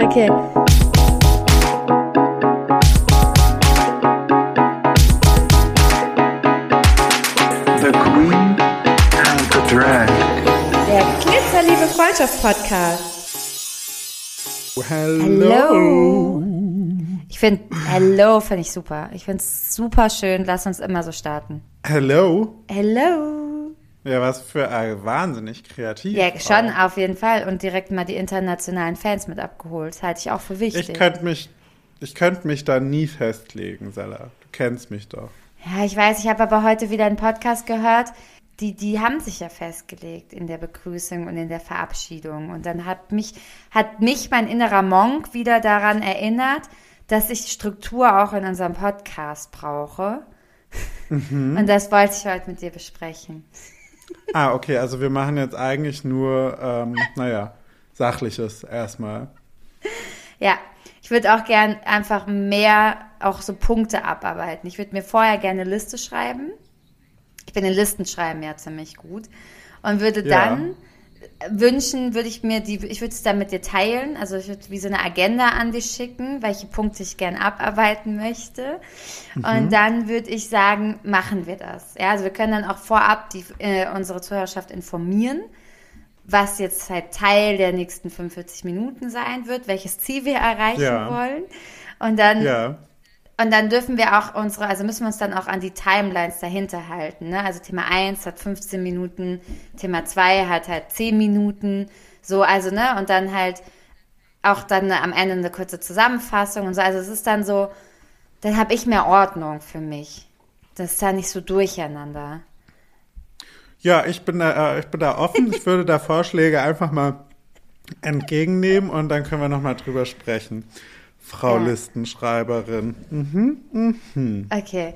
Okay. The Queen and the Drag. Der Glitzerliebe Freundschaft-Podcast. Hello. Ich finde, Hello finde ich super. Ich finde es super schön. Lass uns immer so starten. Hello. Hello. Ja, was für ein wahnsinnig kreativ. Ja, schon auch. auf jeden Fall. Und direkt mal die internationalen Fans mit abgeholt. Das halte ich auch für wichtig. Ich könnte mich, ich könnte mich da nie festlegen, Sella. Du kennst mich doch. Ja, ich weiß, ich habe aber heute wieder einen Podcast gehört. Die, die haben sich ja festgelegt in der Begrüßung und in der Verabschiedung. Und dann hat mich, hat mich mein innerer Monk wieder daran erinnert, dass ich Struktur auch in unserem Podcast brauche. Und das wollte ich heute mit dir besprechen. Ah, okay, also wir machen jetzt eigentlich nur, ähm, naja, Sachliches erstmal. Ja, ich würde auch gern einfach mehr auch so Punkte abarbeiten. Ich würde mir vorher gerne eine Liste schreiben. Ich bin in Listen schreiben ja ziemlich gut. Und würde Ja. dann wünschen, würde ich mir die, ich würde es dann mit dir teilen. Also ich würde wie so eine Agenda an dich schicken, welche Punkte ich gern abarbeiten möchte. Und dann würde ich sagen, machen wir das. Ja, also wir können dann auch vorab die, äh, unsere Zuhörerschaft informieren was jetzt halt Teil der nächsten 45 Minuten sein wird, welches Ziel wir erreichen Ja. wollen. Und dann, Ja. Und dann dürfen wir auch unsere, also müssen wir uns dann auch an die Timelines dahinter halten. Ne? Also Thema 1 hat 15 Minuten, Thema 2 hat halt 10 Minuten, so, also, ne, und dann halt auch dann am Ende eine kurze Zusammenfassung und so. Also es ist dann so, dann habe ich mehr Ordnung für mich. Das ist da nicht so durcheinander. Ja, ich bin da, äh, ich bin da offen. Ich würde da Vorschläge einfach mal entgegennehmen und dann können wir nochmal drüber sprechen. Frau Ja. Listenschreiberin. Okay.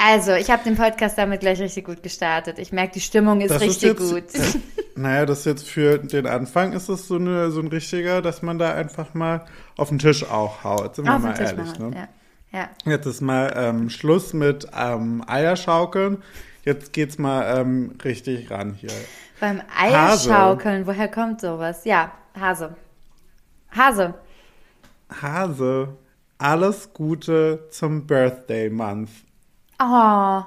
Also, ich habe den Podcast damit gleich richtig gut gestartet. Ich merke, die Stimmung ist Das richtig ist gut. jetzt, äh, naja, das ist jetzt für den Anfang ist es so, eine, so ein richtiger, dass man da einfach mal auf den Tisch auch haut. Sind wir Auf mal ehrlich, machen. ne? Ja. ja. Jetzt ist mal ähm, Schluss mit ähm, Eierschaukeln. Jetzt geht's mal ähm, richtig ran hier. Beim Hase. Eierschaukeln, woher kommt sowas? Ja, Hase. Hase. Hase, alles Gute zum Birthday Month. Oh.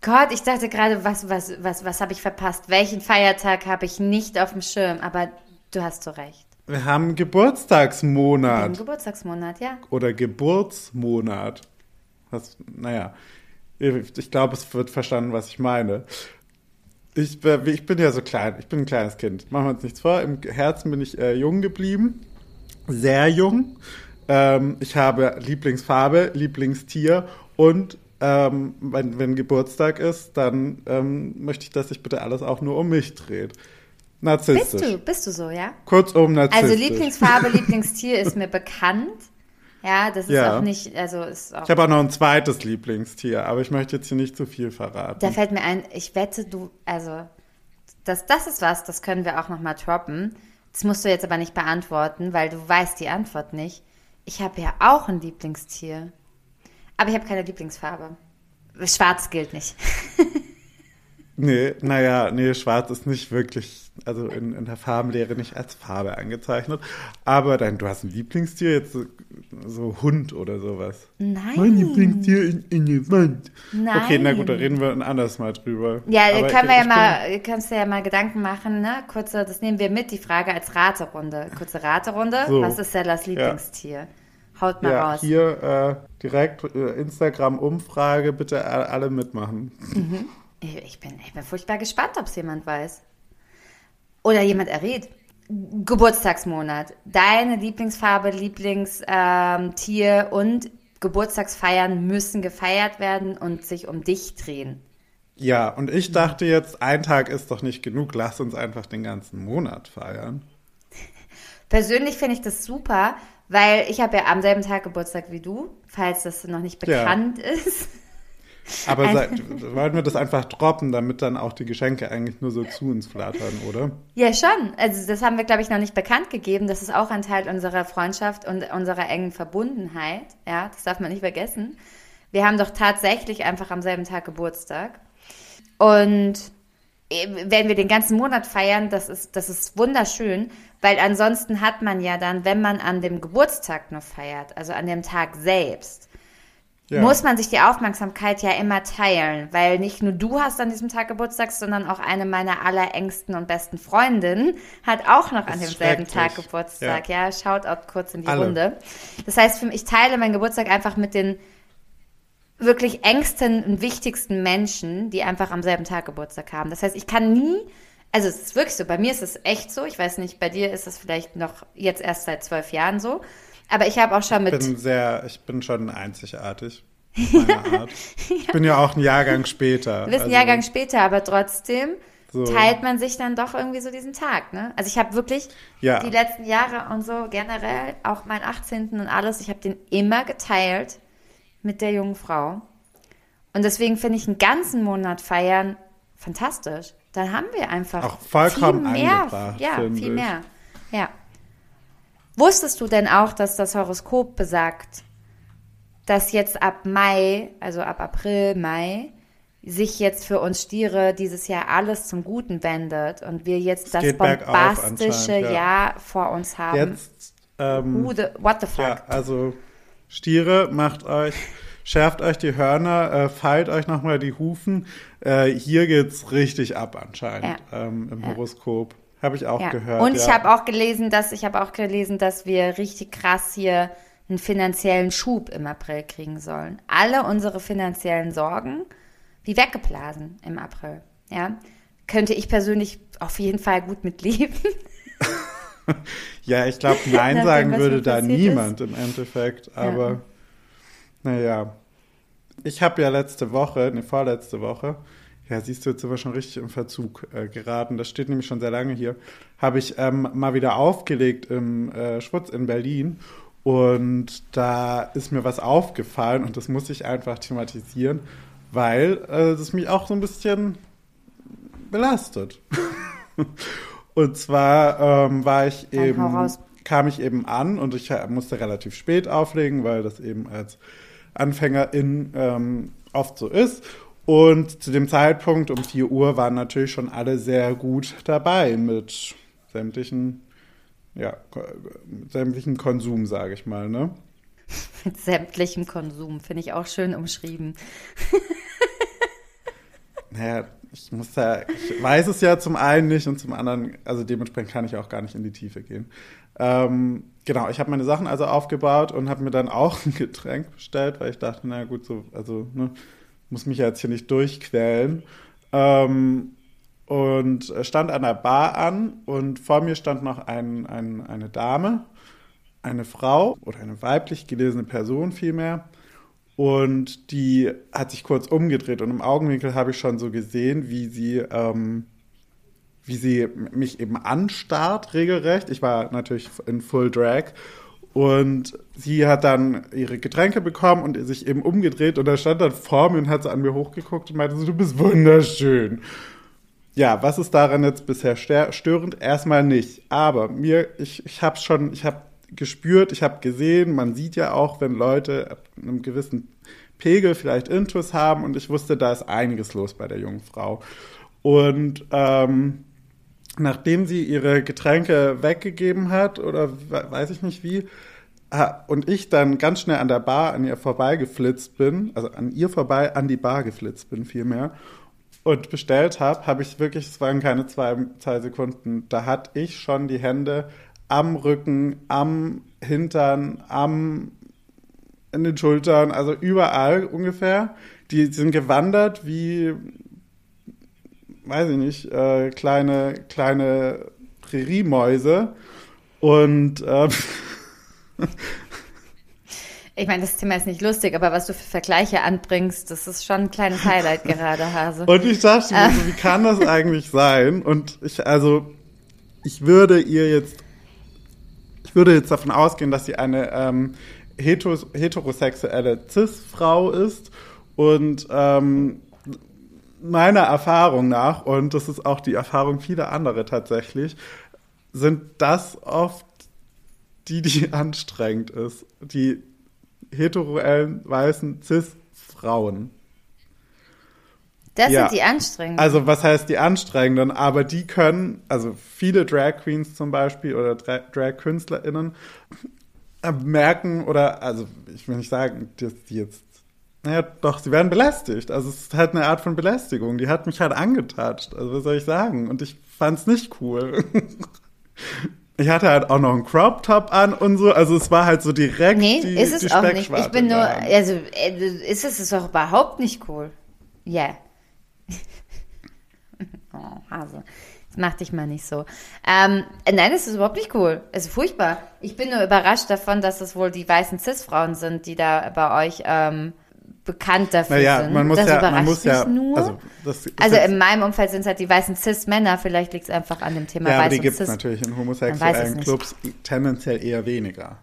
Gott, ich dachte gerade, was, was, was, was habe ich verpasst? Welchen Feiertag habe ich nicht auf dem Schirm? Aber du hast so recht. Wir haben Geburtstagsmonat Geburtstagsmonat, ja. oder Geburtsmonat. Was, naja, ich glaube, es wird verstanden, was ich meine. Ich, äh, ich bin ja so klein, ich bin ein kleines Kind. Machen wir uns nichts vor. Im Herzen bin ich äh, jung geblieben, sehr jung. Ähm, ich habe Lieblingsfarbe, Lieblingstier und ähm, wenn, wenn Geburtstag ist, dann ähm, möchte ich, dass sich bitte alles auch nur um mich dreht. Narzisstisch. Bist du, bist du so, ja? Kurzum narzisstisch. Also Lieblingsfarbe, Lieblingstier ist mir bekannt. Ja, das ist Ja. auch nicht, also ist auch Ich habe auch noch ein zweites Lieblingstier, aber ich möchte jetzt hier nicht zu viel verraten. Da fällt mir ein, ich wette, du, also, das, das ist was, das können wir auch nochmal droppen. Das musst du jetzt aber nicht beantworten, weil du weißt die Antwort nicht. Ich habe ja auch ein Lieblingstier. Aber ich habe keine Lieblingsfarbe. Schwarz gilt nicht. Nee, naja, nee, schwarz ist nicht wirklich, also in, in der Farbenlehre nicht als Farbe angezeichnet. Aber dein, du hast ein Lieblingstier, jetzt so, so Hund oder sowas. Nein. Mein Lieblingstier in, in Wand. Nein. Okay, na gut, da reden wir ein anderes Mal drüber. Ja, Aber können ich- wir ja mal, kannst du ja mal Gedanken machen, ne? Kurze, das nehmen wir mit, die Frage als Raterunde. Kurze Raterunde. So. Was ist Sellas Lieblingstier? Haut mal ja, raus. hier äh, direkt äh, Instagram-Umfrage, bitte alle mitmachen. Ich ich bin, ich bin furchtbar gespannt, ob es jemand weiß. Oder jemand errät. Geburtstagsmonat. Deine Lieblingsfarbe, Lieblingstier ähm, und Geburtstagsfeiern müssen gefeiert werden und sich um dich drehen. Ja, und ich dachte jetzt, ein Tag ist doch nicht genug, lass uns einfach den ganzen Monat feiern. Persönlich finde ich das super, weil ich habe ja am selben Tag Geburtstag wie du, falls das noch nicht Ja. bekannt ist. Aber wollten wir das einfach droppen, damit dann auch die Geschenke eigentlich nur so zu uns flattern, oder? Ja, schon. Also das haben wir, glaube ich, noch nicht bekannt gegeben. Das ist auch ein Teil unserer Freundschaft und unserer engen Verbundenheit. Ja, das darf man nicht vergessen. Wir haben doch tatsächlich einfach am selben Tag Geburtstag. Und äh, werden wir den ganzen Monat feiern, das ist, das ist wunderschön, weil ansonsten hat man ja dann, wenn man an dem Geburtstag nur feiert, also an dem Tag selbst, Ja. muss man sich die Aufmerksamkeit ja immer teilen, weil nicht nur du hast an diesem Tag Geburtstag, sondern auch eine meiner allerengsten und besten Freundinnen hat auch noch an Das ist demselben Tag. Geburtstag. Ja, Shoutout kurz in die Alle. Runde. Das heißt, ich teile meinen Geburtstag einfach mit den wirklich engsten und wichtigsten Menschen, die einfach am selben Tag Geburtstag haben. Das heißt, ich kann nie, also es ist wirklich so, bei mir ist es echt so, ich weiß nicht, bei dir ist es vielleicht noch jetzt erst seit zwölf Jahren so, aber ich habe auch schon Ich mit, bin sehr, ich bin schon einzigartig. Art. Ich bin ja auch ein Jahrgang später. Du bist ein also- Jahrgang später, aber trotzdem So. teilt man sich dann doch irgendwie so diesen Tag, ne? Also ich habe wirklich Ja. die letzten Jahre und so generell, auch meinen 18. und alles, ich habe den immer geteilt mit der jungen Frau. Und deswegen finde ich einen ganzen Monat feiern fantastisch. Dann haben wir einfach Auch vollkommen viel mehr. Ja, viel ich. mehr. Ja. Wusstest du denn auch, dass das Horoskop besagt, dass jetzt ab Mai, also ab April, Mai, sich jetzt für uns Stiere dieses Jahr alles zum Guten wendet und wir jetzt das geht bergauf bombastische ja. Jahr vor uns haben? Jetzt, ähm, Who the, what the fuck? ja, also Stiere, macht euch, schärft euch die Hörner, äh, feilt euch nochmal die Hufen. Äh, hier geht's richtig ab anscheinend ähm, im Horoskop. Habe ich auch Ja. gehört. Und ich ja. habe auch gelesen, dass ich habe auch gelesen, dass wir richtig krass hier einen finanziellen Schub im April kriegen sollen. Alle unsere finanziellen Sorgen wie weggeblasen im April. Ja, könnte ich persönlich auf jeden Fall gut mitleben. Ja, ich glaube, Nein Nachdem, sagen würde da niemand im Endeffekt. Aber naja. Ich habe ja letzte Woche, ne, vorletzte Woche, ja, siehst du, jetzt sind wir schon richtig im Verzug äh, geraten. Das steht nämlich schon sehr lange hier. Habe ich ähm, mal wieder aufgelegt im äh, Schwutz in Berlin. Und da ist mir was aufgefallen und das muss ich einfach thematisieren, weil äh, das mich auch so ein bisschen belastet. und zwar ähm, war ich Dann eben, kam ich eben an und ich äh, musste relativ spät auflegen, weil das eben als Anfängerin ähm, oft so ist. Und zu dem Zeitpunkt um 4 Uhr waren natürlich schon alle sehr gut dabei mit sämtlichen, ja, mit sämtlichen Konsum, sage ich mal, ne? Mit sämtlichem Konsum, finde ich auch schön umschrieben. Naja, ich muss da, ich weiß es ja zum einen nicht und zum anderen, also dementsprechend kann ich auch gar nicht in die Tiefe gehen. Ähm, genau, ich habe meine Sachen also aufgebaut und habe mir dann auch ein Getränk bestellt, weil ich dachte, na gut, so, also ne, muss mich jetzt hier nicht durchquälen. Ähm, und stand an der Bar an und vor mir stand noch ein, ein, eine Dame, eine Frau oder eine weiblich gelesene Person vielmehr. Und die hat sich kurz umgedreht und im Augenwinkel habe ich schon so gesehen, wie sie, ähm, wie sie mich eben anstarrt, regelrecht. Ich war natürlich in Full Drag. Und sie hat dann ihre Getränke bekommen und sich eben umgedreht und da stand dann vor mir und hat so an mir hochgeguckt und meinte so, du bist wunderschön. Ja, was ist daran jetzt bisher stör- störend? Erstmal nicht. Aber mir, ich, ich habe schon, ich habe gespürt, ich habe gesehen, man sieht ja auch, wenn Leute ab einem gewissen Pegel vielleicht Intus haben und ich wusste, da ist einiges los bei der jungen Frau. Und ähm, nachdem sie ihre Getränke weggegeben hat oder we- weiß ich nicht wie, und ich dann ganz schnell an der Bar an ihr vorbeigeflitzt bin, also an ihr vorbei an die Bar geflitzt bin vielmehr und bestellt habe, habe ich wirklich, es waren keine zwei, zwei Sekunden, da hatte ich schon die Hände am Rücken, am Hintern, am in den Schultern, also überall ungefähr. Die sind gewandert wie, weiß ich nicht, äh, kleine, kleine Präriemäuse. Und äh, Ich meine, das Thema ist nicht lustig, aber was du für Vergleiche anbringst, das ist schon ein kleines Highlight gerade, Hase. Und ich dachte mir so, wie kann das eigentlich sein? Und ich, also, ich würde ihr jetzt, ich würde jetzt davon ausgehen, dass sie eine ähm, heteros heterosexuelle Cis-Frau ist und ähm, meiner Erfahrung nach, und das ist auch die Erfahrung vieler andere tatsächlich, sind das oft die, die anstrengend ist. Die heteroellen, weißen Cis-Frauen. Das Ja. sind die anstrengenden. Also was heißt die anstrengenden? Aber die können, also viele Drag Queens zum Beispiel oder Dra Drag-KünstlerInnen äh, merken oder, also ich will nicht sagen, dass die jetzt, naja, doch, sie werden belästigt. Also es ist halt eine Art von Belästigung. Die hat mich halt angetatscht. Also was soll ich sagen? Und ich fand's nicht cool. Ich hatte halt auch noch einen Crop Top an und so, also es war halt so direkt nee, die, ist es die auch nicht. Ich bin in nur, also äh, ist es ist auch überhaupt nicht cool. Ja. oh, Hase. Das macht dich mal nicht so. Ähm, nein, es ist überhaupt nicht cool. Es ist furchtbar. Ich bin nur überrascht davon, dass es wohl die weißen Cis-Frauen sind, die da bei euch ähm, bekannt dafür Naja, sind. man muss das ja, überrascht man muss mich ja, nur. also das Also in meinem Umfeld sind es halt die weißen Cis-Männer. Vielleicht liegt es einfach an dem Thema Ja, aber weiß die und gibt es natürlich in homosexuellen. Clubs tendenziell eher weniger.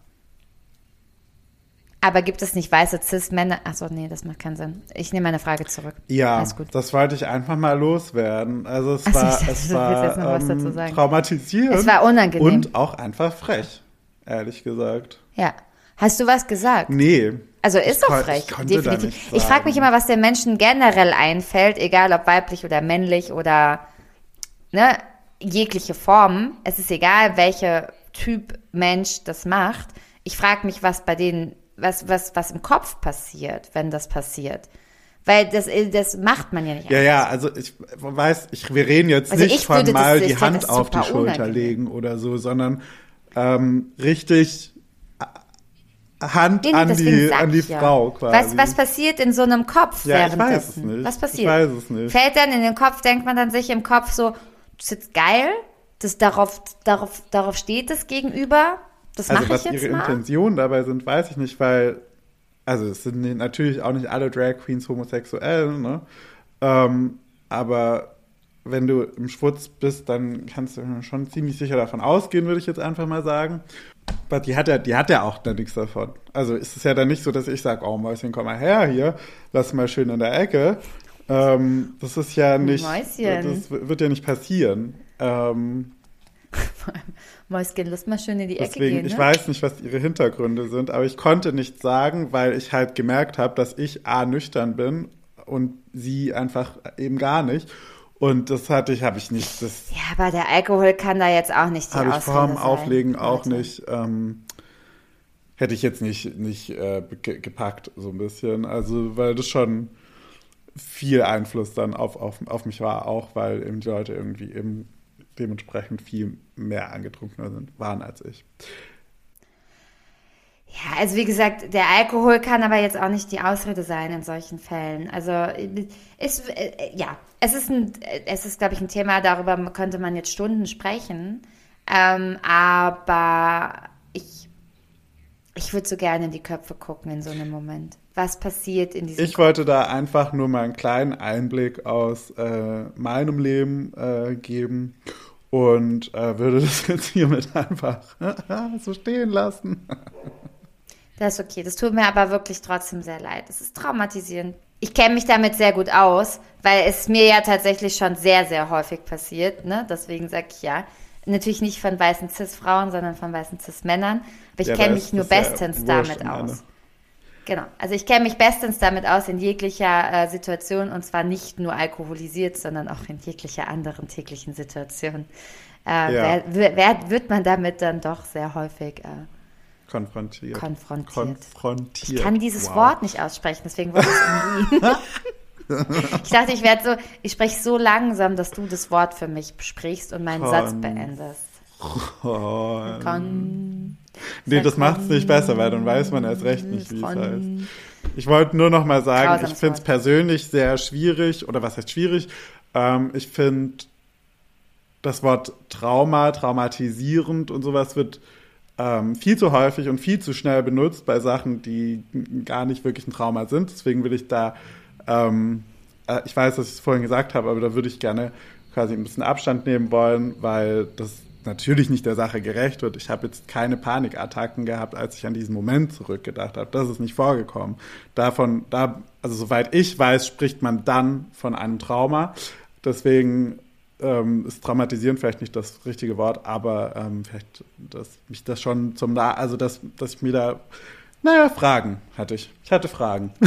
Aber gibt es nicht weiße Cis-Männer? Achso, nee, das macht keinen Sinn. Ich nehme meine Frage zurück. Ja, das wollte ich einfach mal loswerden. Also es war, dachte, es ähm, traumatisierend. Es war unangenehm. Und auch einfach frech, ehrlich gesagt. Ja. Hast du was gesagt? Nee. Also ist doch frech, ich definitiv. Ich frage mich immer, was den Menschen generell einfällt, egal ob weiblich oder männlich oder ne, jegliche Form. Es ist egal, welcher Typ Mensch das macht. Ich frage mich, was bei denen, was, was, was im Kopf passiert, wenn das passiert. Weil das, das macht man ja nicht. Ja, ja, also ich weiß, ich, wir reden jetzt Also nicht ich von das- mal ich die Hand das auf die Schulter unangenehm. legen oder so, sondern ähm, richtig Hand Nee, nee, an die, an die ich ja. Frau quasi. Was, was passiert in so einem Kopf Ja, ich weiß es währenddessen? nicht. Was Ich passiert? weiß es nicht. Fällt dann in den Kopf, denkt man dann sich im Kopf so, das ist jetzt geil, das darauf, darauf, darauf steht es gegenüber, das Also mache was ich jetzt ihre mal. Intentionen dabei sind, weiß ich nicht, weil also es sind natürlich auch nicht alle Drag Queens homosexuell, ne? Ähm, aber wenn du im Schwutz bist, dann kannst du schon ziemlich sicher davon ausgehen, würde ich jetzt einfach mal sagen. Aber die hat ja, die hat ja auch da nichts davon. Also ist es ja dann nicht so, dass ich sage, oh Mäuschen, komm mal her hier, lass mal schön in der Ecke. Ähm, das ist ja nicht, Mäuschen. das wird ja nicht passieren. Ähm, Mäuschen, lass mal schön in die Ecke Deswegen, gehen. ich Ne? weiß nicht, was ihre Hintergründe sind, aber ich konnte nichts sagen, weil ich halt gemerkt habe, dass ich A nüchtern bin und sie einfach eben gar nicht. Und das hatte ich, habe ich nicht, das Ja, aber der Alkohol kann da jetzt auch nicht die habe ich vor dem Auflegen auch nicht, ähm, hätte ich jetzt nicht, nicht äh, ge gepackt, so ein bisschen. Also, weil das schon viel Einfluss dann auf, auf, auf mich war, auch weil eben die Leute irgendwie eben dementsprechend viel mehr angetrunkener sind, waren als ich. Ja, also wie gesagt, der Alkohol kann aber jetzt auch nicht die Ausrede sein in solchen Fällen. Also ist äh, ja, es ist ein, es ist glaube ich ein Thema, darüber könnte man jetzt Stunden sprechen. Ähm, aber ich ich würde so gerne in die Köpfe gucken in so einem Moment. Was passiert in diesem Ich wollte da einfach nur mal einen kleinen Einblick aus äh, meinem Leben äh, geben und äh, würde das jetzt hiermit einfach so stehen lassen. Das ist okay. Das tut mir aber wirklich trotzdem sehr leid. Es ist traumatisierend. Ich kenne mich damit sehr gut aus, weil es mir ja tatsächlich schon sehr, sehr häufig passiert. Ne? Deswegen sage ich ja. Natürlich nicht von weißen Cis-Frauen, sondern von weißen Cis-Männern. Aber ich Ja, kenne mich nur ja bestens wurscht, damit aus. Genau. Also ich kenne mich bestens damit aus in jeglicher äh, Situation und zwar nicht nur alkoholisiert, sondern auch in jeglicher anderen täglichen Situation. Äh, Ja. wer, wer, wird man damit dann doch sehr häufig äh, Konfrontiert. Konfrontiert. Konfrontiert. Ich kann dieses Wow. Wort nicht aussprechen, deswegen wollte ich es umgehen. ich dachte, ich werde so, ich spreche so langsam, dass du das Wort für mich sprichst und meinen Kon- Satz beendest. Kon nee, das macht es nicht besser, weil dann weiß man erst recht nicht, wie es heißt. Ich wollte nur noch mal sagen, Grausames ich finde es persönlich sehr schwierig, oder was heißt schwierig? Ähm, ich finde das Wort Trauma, traumatisierend und sowas wird ähm, viel zu häufig und viel zu schnell benutzt bei Sachen, die gar nicht wirklich ein Trauma sind. Deswegen will ich da, ähm, äh, ich weiß, dass ich es vorhin gesagt habe, aber da würde ich gerne quasi ein bisschen Abstand nehmen wollen, weil das natürlich nicht der Sache gerecht wird. Ich habe jetzt keine Panikattacken gehabt, als ich an diesen Moment zurückgedacht habe. Das ist nicht vorgekommen. Davon, da, also soweit ich weiß, spricht man dann von einem Trauma. Deswegen ähm, ist traumatisieren vielleicht nicht das richtige Wort, aber ähm, vielleicht, dass mich das schon zum, Na also dass, dass ich mir da, naja, Fragen hatte ich. Ich hatte Fragen.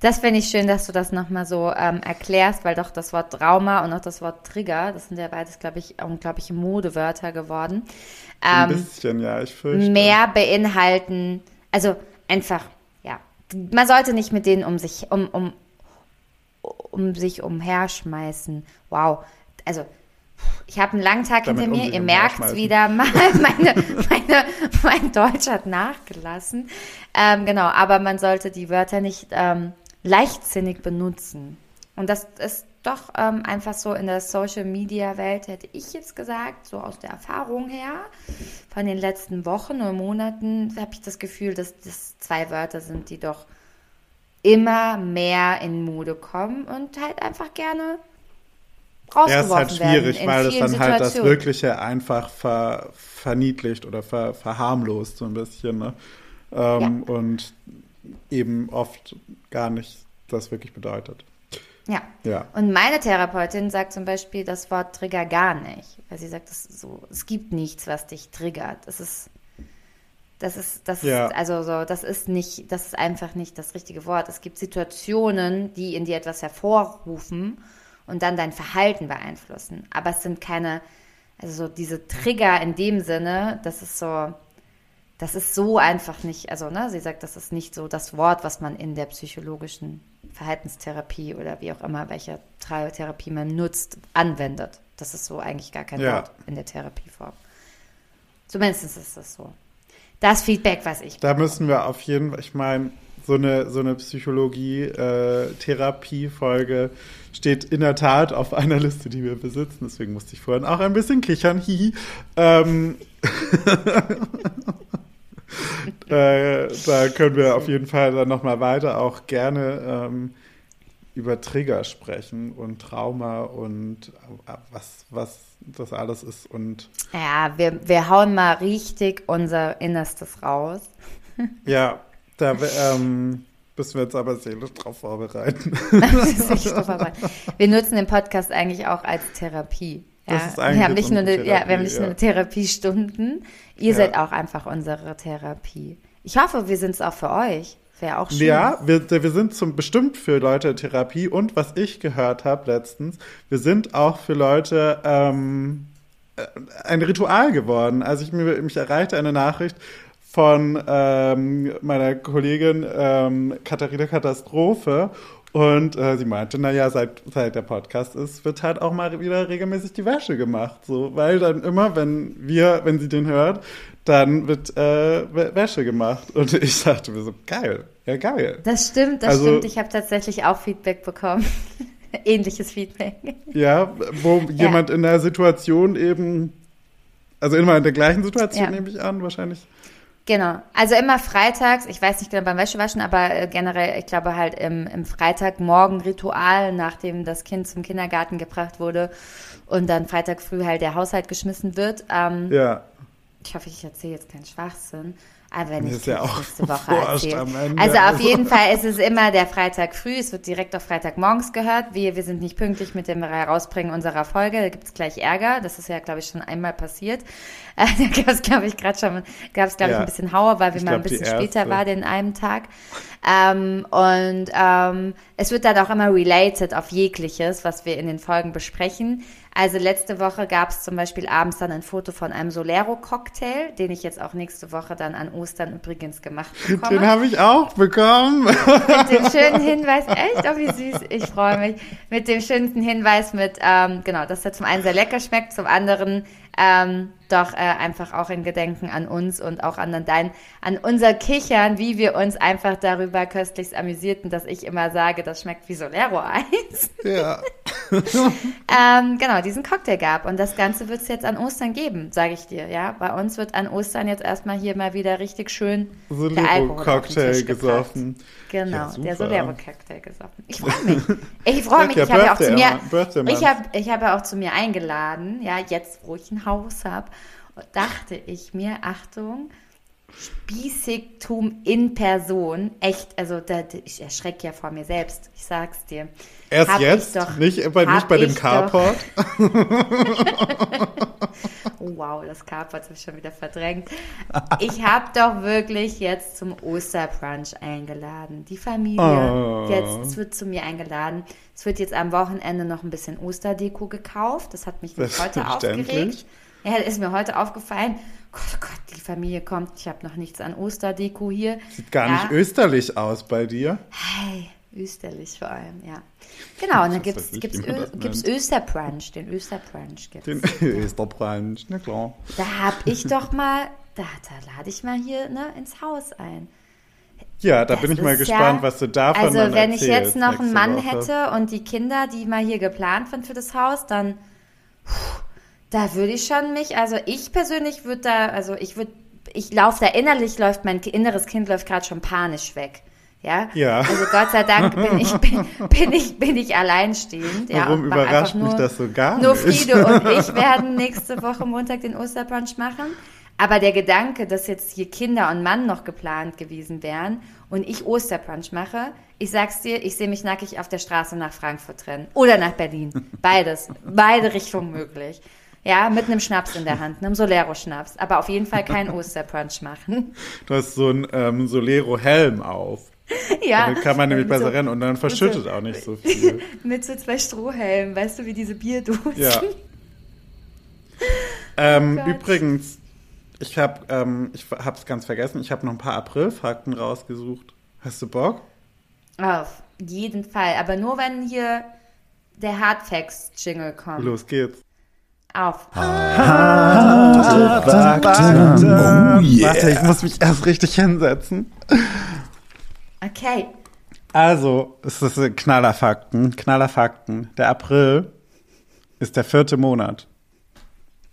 Das finde ich schön, dass du das nochmal so ähm, erklärst, weil doch das Wort Trauma und auch das Wort Trigger, das sind ja beides, glaube ich, unglaubliche Modewörter geworden. Ein Ähm, bisschen, ja, ich fürchte. mehr beinhalten, also einfach, ja, man sollte nicht mit denen um sich, um, um, um sich umherschmeißen. Wow, also ich habe einen langen Tag Damit hinter um mir, sich ihr merkt umherschmeißen. wieder mal, meine, meine, mein Deutsch hat nachgelassen. Ähm, genau, aber man sollte die Wörter nicht ähm, leichtsinnig benutzen. Und das ist doch ähm, einfach so in der Social Media Welt, hätte ich jetzt gesagt, so aus der Erfahrung her, von den letzten Wochen und Monaten, habe ich das Gefühl, dass das zwei Wörter sind, die doch immer mehr in Mode kommen und halt einfach gerne Ja, rausgeworfen ist halt schwierig, werden. weil es dann halt das. Wirkliche einfach ver, verniedlicht oder ver, verharmlost so ein bisschen. Ne? Ähm, Und eben oft gar nicht das wirklich bedeutet. Ja. Ja. Und meine Therapeutin sagt zum Beispiel das Wort Trigger gar nicht, weil sie sagt, so, es gibt nichts, was dich triggert. Es ist, das ist, das Ja. ist, also so, das ist nicht, das ist einfach nicht das richtige Wort. Es gibt Situationen, die in dir etwas hervorrufen und dann dein Verhalten beeinflussen. Aber es sind keine, also so diese Trigger in dem Sinne, das ist so, das ist so einfach nicht, also ne, sie sagt, das ist nicht so das Wort, was man in der psychologischen Verhaltenstherapie oder wie auch immer, welche Therapie man nutzt, anwendet. Das ist so eigentlich gar kein Ja. Wort in der Therapieform. Zumindest ist das so. Das Feedback, was ich Da müssen wir auf jeden Fall, ich meine, so eine, so eine Psychologie-Therapie-Folge steht in der Tat auf einer Liste, die wir besitzen. Deswegen musste ich vorhin auch ein bisschen kichern. Hihi. Ähm, äh, da können wir auf jeden Fall dann nochmal weiter auch gerne ähm, über Trigger sprechen und Trauma und äh, was, was das alles ist und Ja, wir, wir hauen mal richtig unser Innerstes raus. Ja, da ähm, müssen wir jetzt aber seelisch drauf vorbereiten. Wir nutzen den Podcast eigentlich auch als Therapie. Ja, wir haben nicht nur eine, ja, wir haben Therapie, nicht nur ja. Therapiestunden. Ihr Ja. seid auch einfach unsere Therapie. Ich hoffe, wir sind es auch für euch. Wäre auch schön. Ja, wir, wir sind zum bestimmt für Leute Therapie und was ich gehört habe letztens, wir sind auch für Leute ähm, äh, ein Ritual geworden. Also ich, mich erreichte eine Nachricht von ähm, meiner Kollegin ähm, Katharina Katastrophe und äh, sie meinte, naja, seit, seit der Podcast ist, wird halt auch mal wieder regelmäßig die Wäsche gemacht. So, weil dann immer, wenn wir, wenn sie den hört, dann wird äh, Wä- Wäsche gemacht. Und ich dachte mir so, geil, ja geil. Das stimmt, das Also- stimmt. Ich habe tatsächlich auch Feedback bekommen. Ähnliches Feedback. Ja, wo jemand in der Situation eben, also immer in der gleichen Situation Ja. nehme ich an, wahrscheinlich. Genau. Also immer freitags, ich weiß nicht genau beim Wäschewaschen, aber äh, generell, ich glaube halt im, im Freitagmorgen-Ritual, nachdem das Kind zum Kindergarten gebracht wurde und dann Freitag früh halt der Haushalt geschmissen wird. Ähm, Ja. Ich hoffe, ich erzähle jetzt keinen Schwachsinn. Aber ich ist ja ich auch nächste Woche erzählen. Also auf jeden Fall ist es immer der Freitag früh. Es wird direkt auf Freitagmorgens gehört. Wir, wir sind nicht pünktlich mit dem Herausbringen unserer Folge. Da gibt es gleich Ärger. Das ist ja, glaube ich, schon einmal passiert. Da gab es, glaube ich, gerade schon, gab es, glaube ich, Ja. ein bisschen Hauer, weil wir Ich mal ein glaub, die bisschen später war, den einen Tag. Ähm, und ähm, es wird dann auch immer related auf jegliches, was wir in den Folgen besprechen. Also letzte Woche gab es zum Beispiel abends dann ein Foto von einem Solero-Cocktail, den ich jetzt auch nächste Woche dann an Ostern übrigens gemacht bekomme. Den habe ich auch bekommen. mit dem schönen Hinweis, echt, oh wie süß, ich freue mich, mit dem schönsten Hinweis mit, ähm, genau, dass er zum einen sehr lecker schmeckt, zum anderen ähm, doch äh, einfach auch in Gedenken an uns und auch an dein, an unser Kichern, wie wir uns einfach darüber köstlichst amüsierten, dass ich immer sage, das schmeckt wie Solero-Eis. ja. ähm, genau, diesen Cocktail gab. Und das Ganze wird es jetzt an Ostern geben, sage ich dir. Ja, bei uns wird an Ostern jetzt erstmal hier mal wieder richtig schön Solero-Cocktail gesoffen. Genau, Ja, der. Solero-Cocktail gesoffen. Ich freue mich. Ich freue mich. Ja, Ich habe ja auch zu mir, ich habe, ich habe auch zu mir eingeladen. Ja, jetzt wo ich ein Haus habe, dachte ich mir, Achtung, Spießigtum in Person. Echt, also da, ich erschrecke ja vor mir selbst. Ich sag's dir. Erst Hab jetzt, doch- nicht bei, hab nicht bei dem Carport. wow, das Carport habe ich schon wieder verdrängt. Ich habe doch wirklich jetzt zum Osterbrunch eingeladen. Die Familie, Oh. jetzt, es wird zu mir eingeladen. Es wird jetzt am Wochenende noch ein bisschen Osterdeko gekauft. Das hat mich nämlich heute aufgeregt. Ja, ist mir heute aufgefallen. Gott, oh Gott, die Familie kommt. Ich habe noch nichts an Osterdeko hier. Sieht gar ja. nicht österlich aus bei dir. Hey, österlich vor allem, ja. Genau, und dann gibt's, gibt's nennt. Österbrunch, den Österbrunch gibt's. Den Österbrunch, na klar. Da hab ich doch mal, da, da lade ich mal hier ne, ins Haus ein. Ja, da Das bin ich mal gespannt, ja- was du davon Also wenn ich jetzt noch einen Mann Woche. hätte und die Kinder, die mal hier geplant sind für das Haus, dann puh, da würde ich schon mich, also ich persönlich würde da, also ich würde, ich laufe da innerlich, läuft mein inneres Kind läuft gerade schon panisch weg. Ja? Ja. Also Gott sei Dank bin ich, bin, bin ich, bin ich alleinstehend. Ja, Warum überrascht einfach mich das so gar Nur nicht? Friede und ich werden nächste Woche Montag den Osterbrunch machen. Aber der Gedanke, dass jetzt hier Kinder und Mann noch geplant gewesen wären und ich Osterbrunch mache, ich sag's dir, ich sehe mich nackig auf der Straße nach Frankfurt rennen. Oder nach Berlin. Beides. Beide Richtungen möglich. Ja, mit einem Schnaps in der Hand, einem Solero-Schnaps. Aber auf jeden Fall keinen Osterbrunch machen. Du hast so einen ähm, Solero-Helm auf. ja. Damit kann man nämlich besser so, rennen und dann verschüttet auch nicht so viel. Mit so zwei Strohhelmen, weißt du, wie diese Bierdosen. Ja. Ähm, Oh übrigens, ich habe ähm, ich hab's ganz vergessen, ich habe noch ein paar April-Fakten rausgesucht. Hast du Bock? Auf jeden Fall. Aber nur, wenn hier der Hardfacts-Jingle kommt. Los geht's. Auf. Oh yeah. Warte, ich muss mich erst richtig hinsetzen. Okay. Also, es ist Knallerfakten, Knallerfakten. Der April ist der vierte Monat.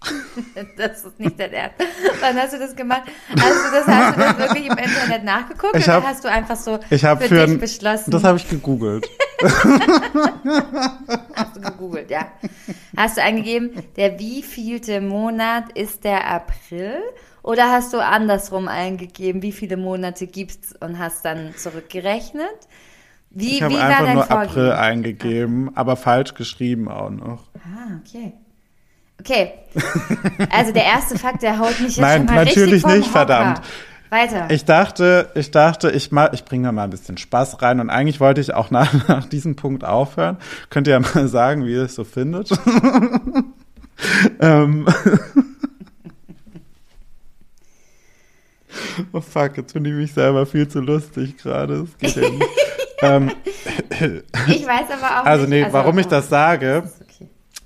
Das ist nicht dein Ernst. Wann hast du das gemacht? Hast du das, hast du das wirklich im Internet nachgeguckt Ich oder hab- hast du einfach so Ich für, für, dich ein- beschlossen? Das habe ich gegoogelt. hast du gegoogelt, ja. Hast du eingegeben, der wievielte Monat ist der April? Oder hast du andersrum eingegeben, wie viele Monate gibt's und hast dann zurückgerechnet? Wie, Ich habe einfach nur Vorgehen? April eingegeben, aber falsch geschrieben auch noch. Ah, okay. Okay. Also der erste Fakt, der haut mich jetzt Nein, schon mal natürlich richtig vom nicht, Hocker. verdammt. Weiter. Ich dachte, ich dachte, ich mal, ich bringe da mal ein bisschen Spaß rein und eigentlich wollte ich auch nach, nach diesem Punkt aufhören. Könnt ihr ja mal sagen, wie ihr es so findet. ähm. Oh fuck, jetzt finde ich mich selber viel zu lustig gerade. Geht ja nicht. ähm, ich weiß aber auch also nicht. nee, warum ich das sage.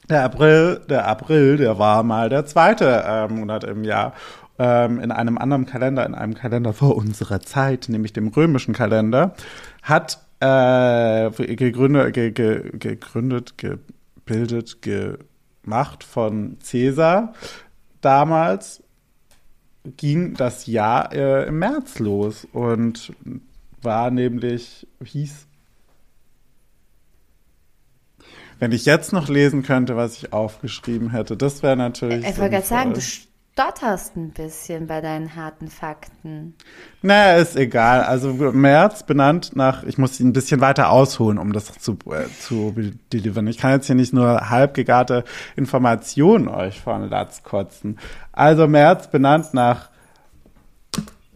Der April, der April, der war mal der zweite äh, Monat im Jahr. Ähm, in einem anderen Kalender, in einem Kalender vor unserer Zeit, nämlich dem römischen Kalender, hat äh, gegründet, ge, ge, gegründet, gebildet, gemacht von Caesar damals ging das Jahr äh, im März los und war nämlich, hieß wenn ich jetzt noch lesen könnte, was ich aufgeschrieben hätte, das wäre natürlich. Ich wollte gerade sagen, du stotterst ein bisschen bei deinen harten Fakten. Naja, ist egal. Also März benannt nach, ich muss ein bisschen weiter ausholen, um das zu, äh, zu delivern. Ich kann jetzt hier nicht nur halb gegarte Informationen euch von Latz kotzen. Also März benannt nach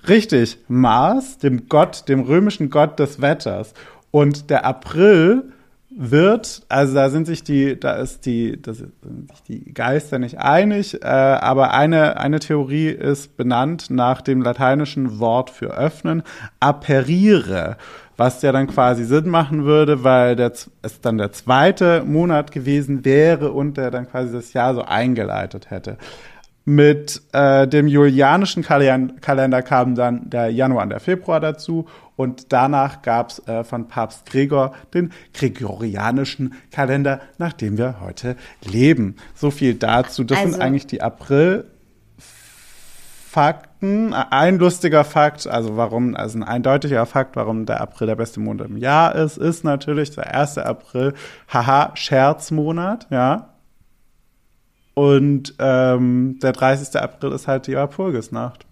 richtig Mars, dem Gott, dem römischen Gott des Wetters. Und der April wird, also da sind sich die, da ist die, da sind sich die Geister nicht einig, äh, aber eine, eine Theorie ist benannt nach dem lateinischen Wort für öffnen, aperire, was ja dann quasi Sinn machen würde, weil der, es dann der zweite Monat gewesen wäre und der dann quasi das Jahr so eingeleitet hätte. Mit äh, dem julianischen Kalen- Kalender kam dann der Januar und der Februar dazu und danach gab es äh, von Papst Gregor den gregorianischen Kalender, nach dem wir heute leben. So viel dazu. Das sind Also- eigentlich die April. Fakten. Ein lustiger Fakt, also warum, also ein eindeutiger Fakt, warum der April der beste Monat im Jahr ist, ist natürlich der 1. April, haha, Scherzmonat, ja. Und ähm, der 30. April ist halt die Walpurgisnacht.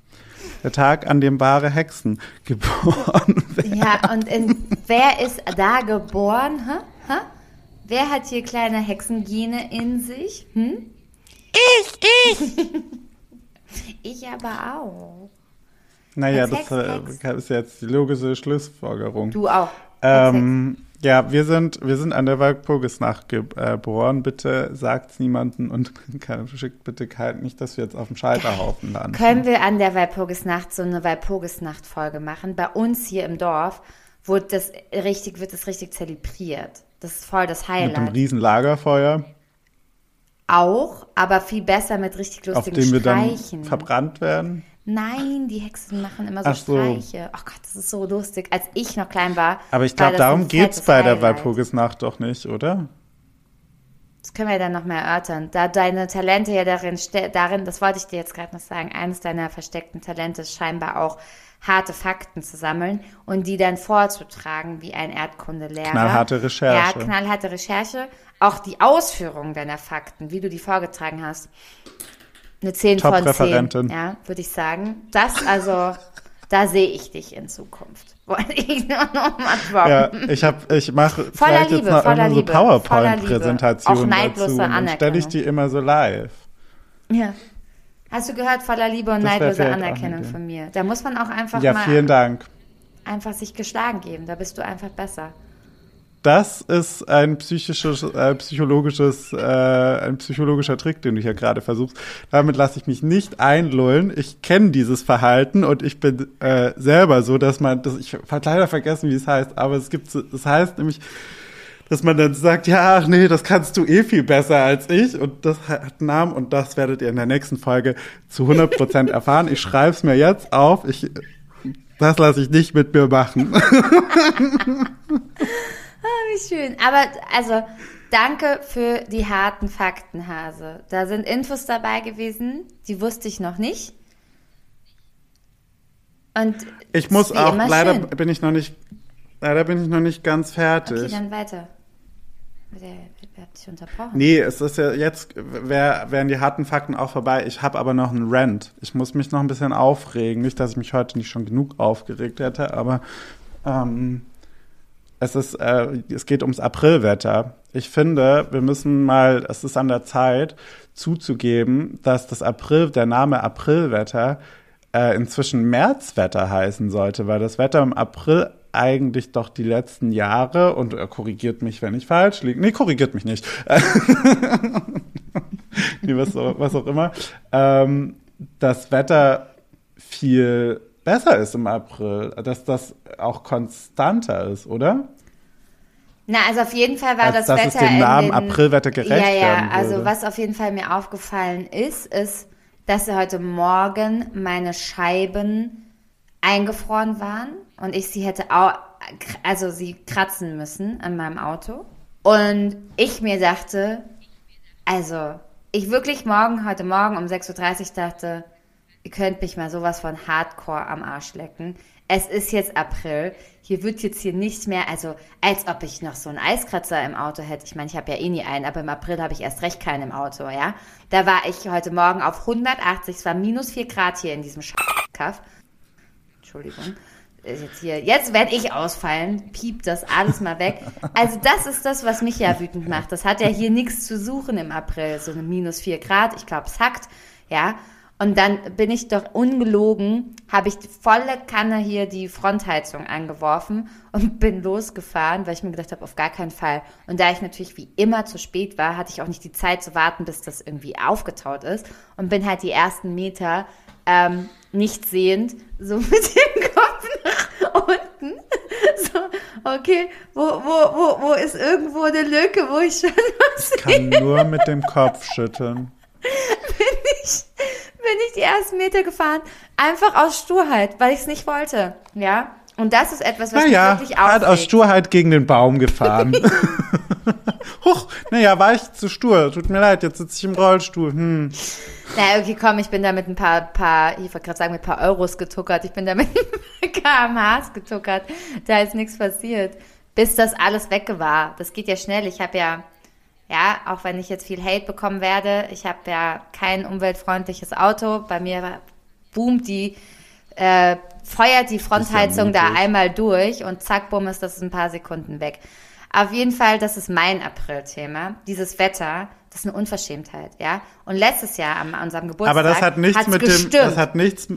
Der Tag, an dem wahre Hexen geboren werden. Ja, und in, wer ist da geboren? Hä? Hä? Wer hat hier kleine Hexengene in sich? Hm? Ich, ich! ich aber auch. Naja, Hex, das Hex, äh, ist jetzt die logische Schlussfolgerung. Du auch. Ähm, ja, wir sind, wir sind an der Walpurgisnacht geboren. Bitte sagt's niemanden und schickt bitte kein, nicht, dass wir jetzt auf dem Scheiterhaufen landen. Können wir an der Walpurgisnacht so eine Walpurgisnacht-Folge machen? Bei uns hier im Dorf wird das richtig, wird das richtig zelebriert. Das ist voll das Mit dem Highlight. riesen Lagerfeuer, Auch, aber viel besser mit richtig auf lustigen dem wir dann Streichen. verbrannt werden. Nein, die Hexen machen immer so Ach so. Streiche. Oh Gott, das ist so lustig. Als ich noch klein war. Aber ich glaube, darum geht's fettes bei der. Walpurgisnacht doch nicht, oder? Das können wir dann noch mal erörtern. Da deine Talente ja darin, darin, das wollte ich dir jetzt gerade noch sagen, eines deiner versteckten Talente ist scheinbar auch harte Fakten zu sammeln und die dann vorzutragen wie ein Erdkundelehrer. Knallharte Recherche. Ja, knallharte Recherche. Auch die Ausführung deiner Fakten, wie du die vorgetragen hast. Eine 10 von 10. Top-Referentin. Ja, würde ich sagen. Das also, da sehe ich dich in Zukunft. Wollte ich nur noch mal droppen. Ja, ich habe, ich mache vielleicht jetzt Liebe, noch voller irgendwo so neidlose dazu. Dann stelle ich die immer so live. Ja. Hast du gehört, voller Liebe und Das neidlose eine Anerkennung von mir. Da muss man auch einfach Ja, mal vielen Dank. einfach sich geschlagen geben. Da bist du einfach besser. Das ist ein psychisches, äh, psychologisches, äh, ein psychologischer Trick, den du hier gerade versuchst. Damit lasse ich mich nicht einlullen. Ich kenne dieses Verhalten und ich bin äh, selber so, dass man, das, ich habe leider vergessen, wie es heißt, aber es gibt, es heißt nämlich, dass man dann sagt, ja, ach nee, das kannst du eh viel besser als ich und das hat einen Namen und das werdet ihr in der nächsten Folge zu 100% erfahren. Ich schreibe es mir jetzt auf. Ich, das lasse ich nicht mit mir machen. Ah, wie schön. Aber also, danke für die harten Fakten, Hase. Da sind Infos dabei gewesen, die wusste ich noch nicht. Und Ich muss auch, leider schön. bin ich noch nicht, leider bin ich noch nicht ganz fertig. Okay, dann weiter. Wer, wer hat dich unterbrochen? nee, es ist ja jetzt, wär, wären die harten Fakten auch vorbei. Ich habe aber noch einen Rant. Ich muss mich noch ein bisschen aufregen. Nicht, dass ich mich heute nicht schon genug aufgeregt hätte, aber ähm, es ist, äh, es geht ums Aprilwetter. Ich finde, wir müssen mal, es ist an der Zeit zuzugeben, dass das April, der Name Aprilwetter äh, inzwischen Märzwetter heißen sollte, weil das Wetter im April eigentlich doch die letzten Jahre und er korrigiert mich, wenn ich falsch liege. Nee, korrigiert mich nicht. nee, was, was auch immer. Ähm, das Wetter viel besser ist im April, dass das auch konstanter ist, oder? Na, also auf jeden Fall war Als das dass Wetter es dem Namen Aprilwetter gerecht Ja, ja, also was auf jeden Fall mir aufgefallen ist, ist, dass heute Morgen meine Scheiben eingefroren waren und ich sie hätte au also sie kratzen müssen an meinem Auto und ich mir dachte, also ich wirklich morgen, heute Morgen um 6.30 Uhr dachte, ihr könnt mich mal sowas von Hardcore am Arsch lecken. Es ist jetzt April. Hier wird jetzt hier nicht mehr, also als ob ich noch so einen Eiskratzer im Auto hätte. Ich meine, ich habe ja eh nie einen, aber im April habe ich erst recht keinen im Auto, ja. Da war ich heute Morgen auf 180, es war minus 4 Grad hier in diesem Kaff. Entschuldigung. Ist Jetzt, hier, jetzt werde ich ausfallen, piept das alles mal weg. Also das ist das, was mich ja wütend macht. Das hat ja hier nichts zu suchen im April, so eine minus 4 Grad. Ich glaube, es hackt, ja. Und dann bin ich doch ungelogen, habe ich die volle Kanne hier die Frontheizung angeworfen und bin losgefahren, weil ich mir gedacht habe, auf gar keinen Fall. Und da ich natürlich wie immer zu spät war, hatte ich auch nicht die Zeit zu warten, bis das irgendwie aufgetaut ist und bin halt die ersten Meter ähm, nicht sehend, so mit dem Kopf nach unten. So, okay, wo, wo, wo, wo ist irgendwo eine Lücke, wo ich schon was Kann nur mit dem Kopf schütteln. bin ich, bin ich die ersten Meter gefahren, einfach aus Sturheit, weil ich es nicht wollte. Ja. Und das ist etwas, was Naja, mich wirklich hat aus aufregt. Sturheit gegen den Baum gefahren. Huch, naja, war ich zu stur. Tut mir leid, jetzt sitze ich im Rollstuhl. Hm. Na, okay, komm, ich bin da mit ein paar, paar ich wollte gerade sagen, mit ein paar Euros getuckert. Ich bin da mit ein paar kmhs getuckert. Da ist nichts passiert. Bis das alles weg war. Das geht ja schnell. Ich habe ja, ja, auch wenn ich jetzt viel Hate bekommen werde, ich habe ja kein umweltfreundliches Auto. Bei mir boomt die, äh, feuert die Frontheizung da mutig. einmal durch und zack, bumm, ist das ein paar Sekunden weg. Auf jeden Fall, das ist mein April-Thema. Dieses Wetter, Das ist eine Unverschämtheit, ja. Und letztes Jahr an unserem Geburtstag Aber das hat nichts mit dem, gestürmt. das hat nichts,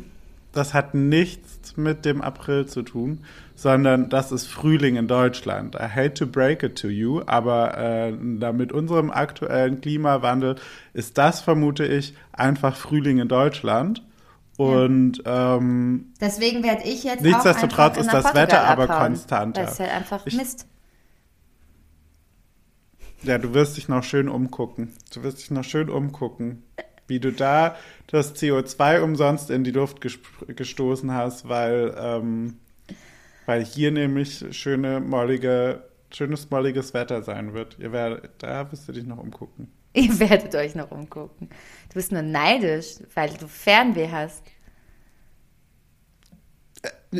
das hat nichts mit dem April zu tun, sondern das ist Frühling in Deutschland. I hate to break it to you, aber äh, mit unserem aktuellen Klimawandel ist das, vermute ich, einfach Frühling in Deutschland. Und ähm, Deswegen werde ich jetzt Nichtsdestotrotz ist das Portugal Wetter aber konstanter. Weil es halt einfach Ich- Mist. ja, du wirst dich noch schön umgucken. Du wirst dich noch schön umgucken, wie du da das CO2 umsonst in die Luft gestoßen hast, weil, ähm, weil hier nämlich schöne, mollige, schönes, molliges Wetter sein wird. Ihr werdet, da wirst du dich noch umgucken. Ihr werdet euch noch umgucken. Du bist nur neidisch, weil du Fernweh hast.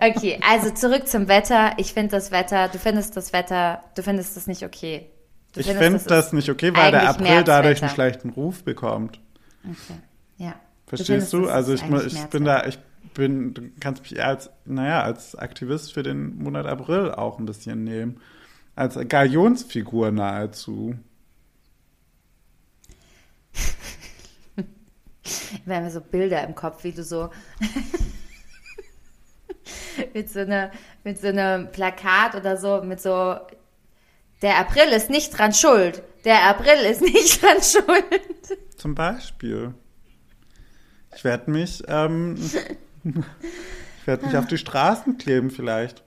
okay, also zurück zum Wetter. Ich finde das Wetter, du findest das Wetter, du findest das nicht okay. Du Ich finde ist das nicht okay, weil der April dadurch einen schlechten Ruf bekommt. Okay, ja. Verstehst findest, du? das Also ich, ich bin da, ich bin, du kannst mich eher als, naja, als Aktivist für den Monat April auch ein bisschen nehmen. Als Galionsfigur nahezu. Wir haben so Bilder im Kopf, wie du so mit so einer mit so einem Plakat oder so mit so der April ist nicht dran schuld. Der April ist nicht dran schuld. Zum Beispiel. Ich werde mich, ähm, ich werde mich auf die Straßen kleben vielleicht.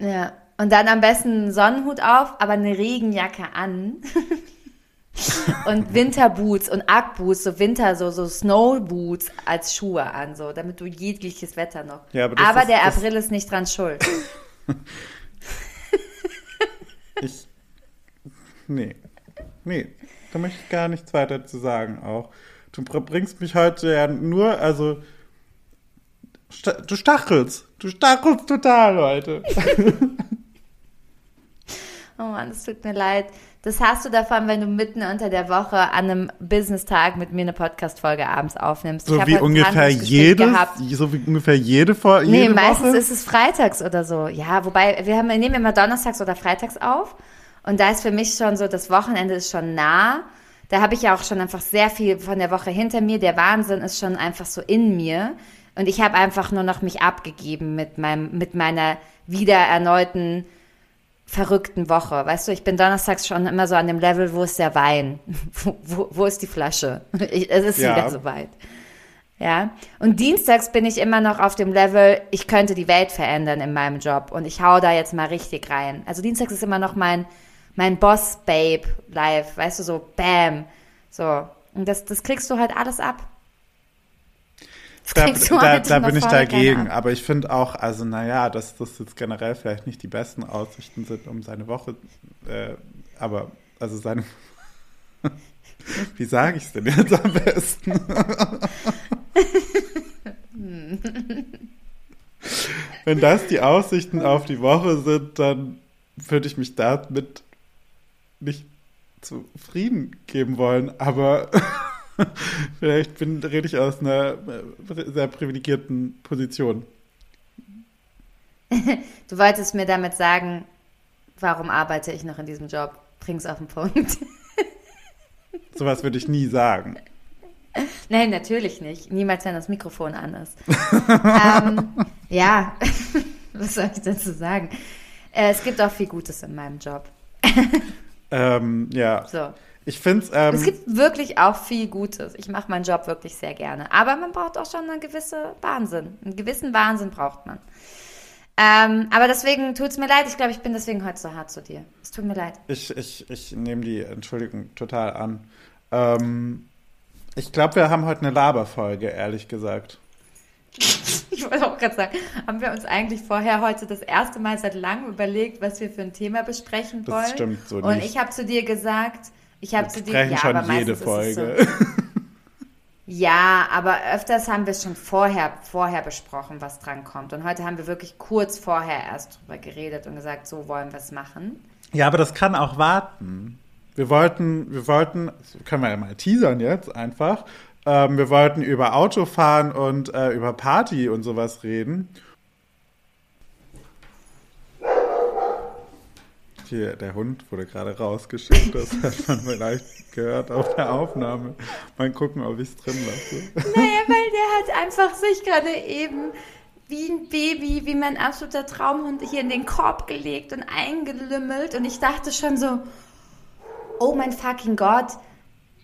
Ja, und dann am besten einen Sonnenhut auf, aber eine Regenjacke an. und Winterboots und Ackboots, so Winter, so, so Snowboots als Schuhe an, so, damit du jegliches Wetter noch. Ja, aber das ist- der das- April ist nicht dran schuld. Ich, nee, nee, da möchte ich gar nichts weiter zu sagen auch. Du br- bringst mich heute ja nur, also, du stachelst, du stachelst total heute. Oh Mann, es tut mir leid. Das hast du davon, wenn du mitten unter der Woche an einem Business-Tag mit mir eine Podcast-Folge abends aufnimmst. So wie ungefähr jedes, gehabt. so wie ungefähr jede vor Nee, jede meistens Woche. ist es freitags oder so. Ja, wobei wir haben, wir nehmen immer donnerstags oder freitags auf. Und da ist für mich schon so, das Wochenende ist schon nah. Da habe ich ja auch schon einfach sehr viel von der Woche hinter mir. Der Wahnsinn ist schon einfach so in mir. Und ich habe einfach nur noch mich abgegeben mit meinem, mit meiner wieder erneuten verrückten Woche. Weißt du, ich bin donnerstags schon immer so an dem Level, wo ist der Wein? Wo, wo, wo ist die Flasche? Ich, es ist Ja. wieder soweit. Ja. Und dienstags bin ich immer noch auf dem Level, ich könnte die Welt verändern in meinem Job und ich hau da jetzt mal richtig rein. Also dienstags ist immer noch mein, mein Boss-Babe-Life, weißt du, so bam. So. Und das, das kriegst du halt alles ab. Da, da, da bin ich dagegen. Aber ich finde auch, also naja, dass das jetzt generell vielleicht nicht die besten Aussichten sind, um seine Woche, äh, aber also seine. Wie sage ich es denn jetzt am besten? Wenn das die Aussichten auf die Woche sind, dann würde ich mich damit nicht zufrieden geben wollen. Aber vielleicht bin, rede ich aus einer äh, sehr privilegierten Position. Du wolltest mir damit sagen, warum arbeite ich noch in diesem Job? Bring's auf den Punkt. Sowas würde ich nie sagen. Nein, natürlich nicht. Niemals, wenn das Mikrofon an ist. ähm, ja, was soll ich dazu sagen? Äh, es gibt auch viel Gutes in meinem Job. Ähm, ja, So. Ich finde es. Ähm, Es gibt wirklich auch viel Gutes. Ich mache meinen Job wirklich sehr gerne. Aber man braucht auch schon eine gewisse Wahnsinn. Einen gewissen Wahnsinn braucht man. Ähm, aber deswegen tut es mir leid. Ich glaube, ich bin deswegen heute so hart zu dir. Es tut mir leid. Ich, ich, ich nehme die Entschuldigung total an. Ähm, ich glaube, wir haben heute eine Laberfolge, ehrlich gesagt. Ich wollte auch gerade sagen, haben wir uns eigentlich vorher heute das erste Mal seit langem überlegt, was wir für ein Thema besprechen Das wollen? stimmt so Und nicht. ich habe zu dir gesagt, ich habe zu dir sprechen ja, schon aber jede Folge. So, ja, aber öfters haben wir es schon vorher, vorher besprochen, was dran kommt. Und heute haben wir wirklich kurz vorher erst drüber geredet und gesagt, so wollen wir es machen. Ja, aber das kann auch warten. Wir wollten, wir wollten, können wir ja mal teasern jetzt einfach. Ähm, wir wollten über Autofahren und äh, über Party und sowas reden. Hier, der Hund wurde gerade rausgeschickt. Das hat man vielleicht gehört auf der Aufnahme. Mal gucken, ob ich es drin lasse. Naja, weil der hat einfach sich gerade eben wie ein Baby, wie mein absoluter Traumhund hier in den Korb gelegt und eingelümmelt. Und ich dachte schon so, oh mein fucking Gott,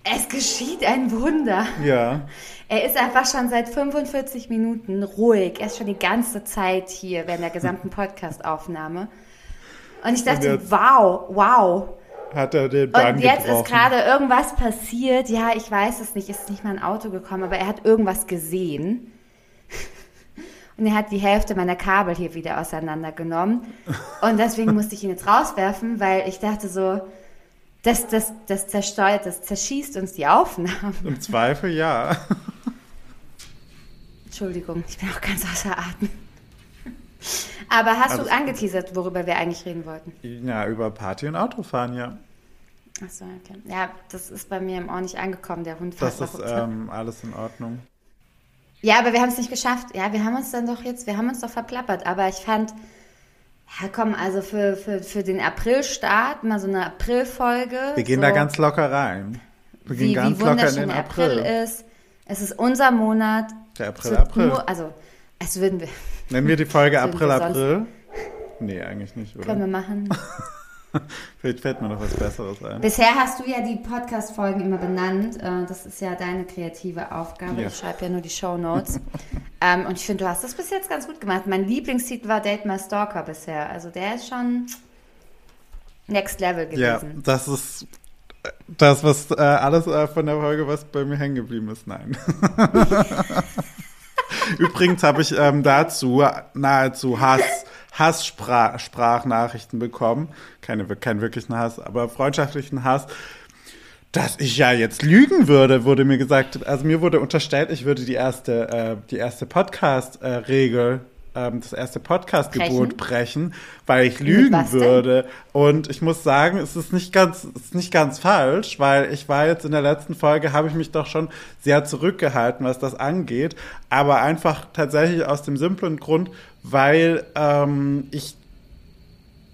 es geschieht ein Wunder. Ja. Er ist einfach schon seit 45 Minuten ruhig. Er ist schon die ganze Zeit hier während der gesamten Podcast-Aufnahme. Und ich dachte, jetzt- wow, wow. Hat er den Bann Und jetzt gebrochen. ist gerade irgendwas passiert. Ja, ich weiß es nicht. Es ist nicht mal ein Auto gekommen, aber er hat irgendwas gesehen. Und er hat die Hälfte meiner Kabel hier wieder auseinandergenommen. Und deswegen musste ich ihn jetzt rauswerfen, weil ich dachte so, das, das, das zersteuert, das zerschießt uns die Aufnahmen. Im Zweifel ja. Entschuldigung, ich bin auch ganz außer Atem. Aber hast Alles du angeteasert, worüber wir eigentlich reden wollten? Ja, über Party und Autofahren, ja. Achso, okay. Ja, das ist bei mir im Ohr nicht angekommen. Der Hund Das ist ähm, alles in Ordnung. Ja, aber wir haben es nicht geschafft. Ja, wir haben uns dann doch jetzt, wir haben uns doch verplappert. Aber ich fand, ja komm, also für, für, für den Aprilstart mal so eine Aprilfolge. Wir gehen so, da ganz locker rein. Wir gehen wie, ganz wie locker in den April. April. ist. Es ist unser Monat. Der April, April. Nur, also, es würden wir, Nennen wir die Folge April, April? Nee, eigentlich nicht, können wir oder? machen. Vielleicht fällt mir noch was Besseres ein. Bisher hast du ja die Podcast-Folgen immer benannt. Äh, Das ist ja deine kreative Aufgabe. Ja. Ich schreibe ja nur die Shownotes. ähm, und ich finde, du hast das bis jetzt ganz gut gemacht. Mein Lieblingstitel war Date My Stalker bisher. Also der ist schon next level Ja, gewesen. das ist das, was äh, alles äh, von der Folge, was bei mir hängen geblieben ist. Nein. Übrigens habe ich ähm, dazu nahezu Hass, Hass-Sprachnachrichten bekommen. Keine, keinen wirklichen Hass, aber freundschaftlichen Hass. Dass ich ja jetzt lügen würde, wurde mir gesagt. Also mir wurde unterstellt, ich würde die erste, äh, die erste Podcast-Regel, ähm, das erste Podcast-Gebot brechen, weil ich lügen denn? würde. Und ich muss sagen, es ist nicht ganz, es ist nicht ganz falsch, weil ich war jetzt in der letzten Folge, habe ich mich doch schon sehr zurückgehalten, was das angeht. Aber einfach tatsächlich aus dem simplen Grund, weil ähm, ich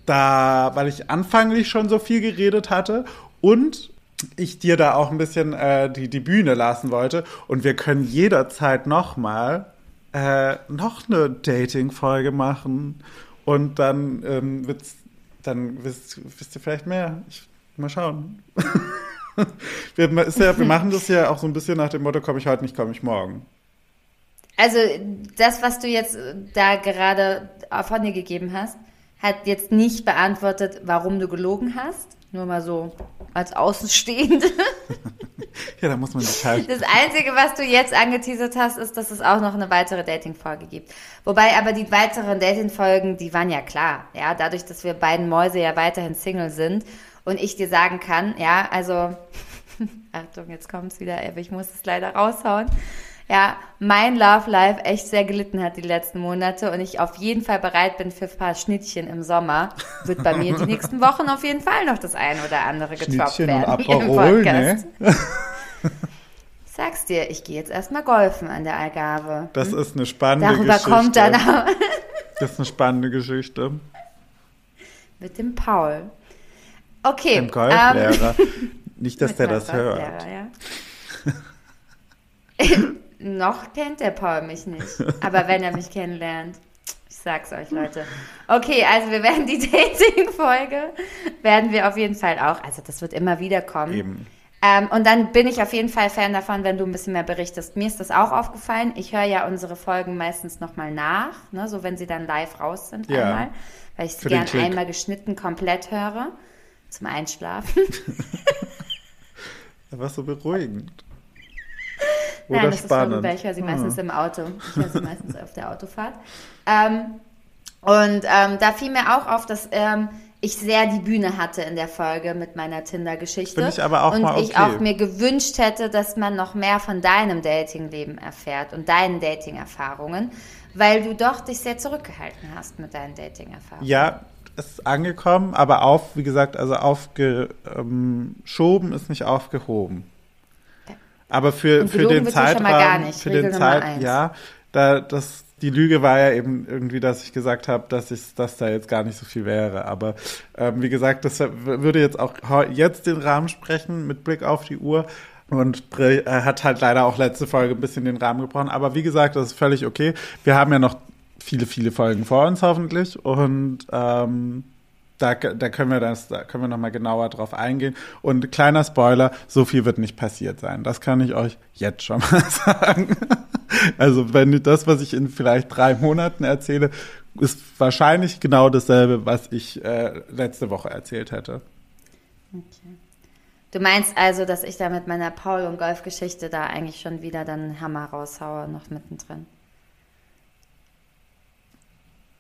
da, weil ich anfanglich schon so viel geredet hatte und ich dir da auch ein bisschen äh, die, die Bühne lassen wollte. Und wir können jederzeit nochmal äh, noch eine Dating-Folge machen. Und dann ähm, wird's, dann wisst, wisst ihr vielleicht mehr. Ich, mal schauen. wir, ja, wir machen das ja auch so ein bisschen nach dem Motto, komme ich heute nicht, komme ich morgen. Also das, was du jetzt äh, da gerade von dir gegeben hast, hat jetzt nicht beantwortet, warum du gelogen hast. Nur mal so als Außenstehende. Ja, da muss man sich halt. Das Einzige, was du jetzt angeteasert hast, ist, dass es auch noch eine weitere Dating-Folge gibt. Wobei aber die weiteren Dating-Folgen, die waren ja klar. Ja, dadurch, dass wir beiden Mäuse ja weiterhin Single sind und ich dir sagen kann, ja, also, Achtung, jetzt kommt's wieder, aber ich muss es leider raushauen. Ja, mein Love Life echt sehr gelitten hat die letzten Monate und ich auf jeden Fall bereit bin für ein paar Schnittchen im Sommer, wird bei mir die nächsten Wochen auf jeden Fall noch das eine oder andere getroppt und werden im Aperol, Podcast. ne? Ich sag's dir, ich gehe jetzt erstmal golfen an der Algarve. Das ist eine spannende Darüber Geschichte. kommt dann auch Das ist eine spannende Geschichte. mit dem Paul. Okay. Dem Golflehrer. Nicht, dass mit der das hört. Ja. Noch kennt der Paul mich nicht. Aber wenn er mich kennenlernt, ich sag's euch, Leute. Okay, also wir werden die Dating-Folge, werden wir auf jeden Fall auch, also das wird immer wieder kommen. Eben. Ähm, und dann bin ich auf jeden Fall Fan davon, wenn du ein bisschen mehr berichtest. Mir ist das auch aufgefallen. Ich höre ja unsere Folgen meistens nochmal nach, ne, so wenn sie dann live raus sind Ja. einmal, weil ich sie gern einmal geschnitten komplett höre zum Einschlafen. Das war so beruhigend. Oder Nein, das spannend. ist vorüber. Ich höre sie Hm. meistens im Auto. Ich höre sie meistens auf der Autofahrt. Ähm, und ähm, da fiel mir auch auf, dass ähm, ich sehr die Bühne hatte in der Folge mit meiner Tinder-Geschichte. Finde ich aber auch und mal ich okay. auch mir gewünscht hätte, dass man noch mehr von deinem Datingleben erfährt und deinen Dating-Erfahrungen, weil du doch dich sehr zurückgehalten hast mit deinen Dating-Erfahrungen. Ja, es ist angekommen, aber auf, wie gesagt, also aufgeschoben ist nicht aufgehoben. Aber für, für den nicht. für Regel den Zeit, ja, da, das, Die Lüge war ja eben irgendwie, dass ich gesagt habe, dass ich, dass da jetzt gar nicht so viel wäre. Aber ähm, wie gesagt, das würde jetzt auch jetzt den Rahmen sprechen mit Blick auf die Uhr. Und äh, hat halt leider auch letzte Folge ein bisschen den Rahmen gebrochen. Aber wie gesagt, das ist völlig okay. Wir haben ja noch viele, viele Folgen vor uns hoffentlich. Und ähm, da, da können wir das, da können wir nochmal genauer drauf eingehen. Und kleiner Spoiler, so viel wird nicht passiert sein. Das kann ich euch jetzt schon mal sagen. Also, wenn das, was ich in vielleicht drei Monaten erzähle, ist wahrscheinlich genau dasselbe, was ich äh, letzte Woche erzählt hätte. Okay. Du meinst also, dass ich da mit meiner Paul- und Golfgeschichte da eigentlich schon wieder dann Hammer raushaue, noch mittendrin?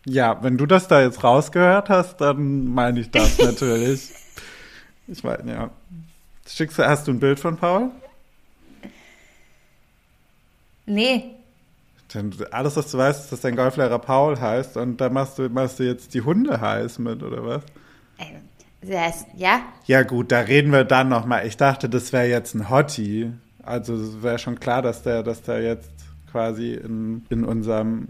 Ja, wenn du das da jetzt rausgehört hast, dann meine ich das natürlich. Ich meine, ja. Schickst du, hast du ein Bild von Paul? Nee. Denn alles, was du weißt, ist, dass dein Golflehrer Paul heißt und da machst du, machst du jetzt die Hunde heiß mit, oder was? Ja? Ja, gut, da reden wir dann nochmal. Ich dachte, das wäre jetzt ein Hottie. Also es wäre schon klar, dass der, dass der jetzt quasi in, in unserem